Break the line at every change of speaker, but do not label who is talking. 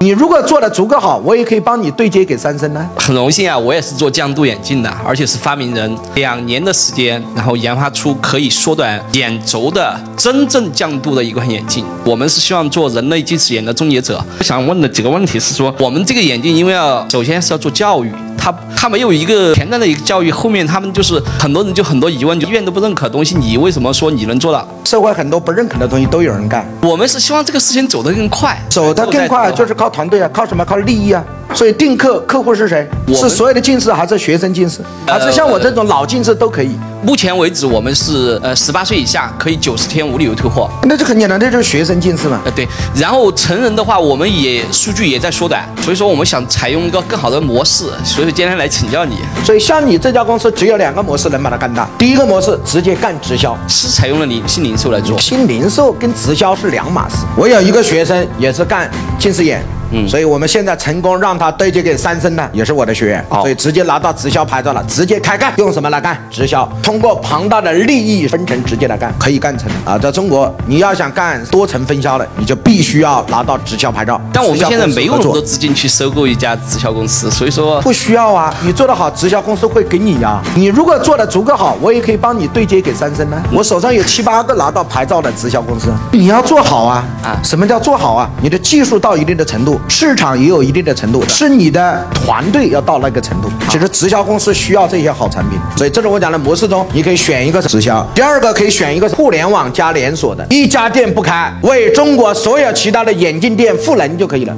你如果做的足够好，我也可以帮你对接给三生呢。
很荣幸啊，我也是做降度眼镜的，而且是发明人。两年的时间，然后研发出可以缩短眼轴的真正降度的一款眼镜。我们是希望做人类近视眼的终结者。我想问的几个问题是说，我们这个眼镜因为要首先是要做教育。他他没有一个前端的一个教育，后面他们就是很多人就很多疑问，就医院都不认可的东西，你为什么说你能做到？
社会很多不认可的东西都有人干。
我们是希望这个事情走得更快，
走得更快就是靠团队啊，靠什么？靠利益啊。所以定客客户是谁？是所有的近视还是学生近视？还是像我这种老近视都可以？
目前为止，我们是呃十八岁以下可以九十天无理由退货。
那就很简单，那就是学生近视嘛。
呃对，然后成人的话，我们也数据也在缩短，所以说我们想采用一个更好的模式，所以说今天来请教你。
所以像你这家公司只有两个模式能把它干大。第一个模式直接干直销，
是采用了零新零售来做。
新零售跟直销是两码事。我有一个学生也是干近视眼。嗯，所以我们现在成功让他对接给三生呢，也是我的学员，所以直接拿到直销牌照了，直接开干，用什么来干？直销，通过庞大的利益分成直接来干，可以干成啊！在中国，你要想干多层分销的，你就必须要拿到直销牌照。
但我们现在没有那么多资金去收购一家直销公司，所以说
不需要啊！你做得好，直销公司会给你呀。你如果做得足够好，我也可以帮你对接给三生呢。我手上有七八个拿到牌照的直销公司，你要做好啊！啊，什么叫做好啊？你的技术到一定的程度。市场也有一定的程度，是你的团队要到那个程度。其实直销公司需要这些好产品，所以这是我讲的模式中，你可以选一个直销，第二个可以选一个互联网加连锁的，一家店不开，为中国所有其他的眼镜店赋能就可以了。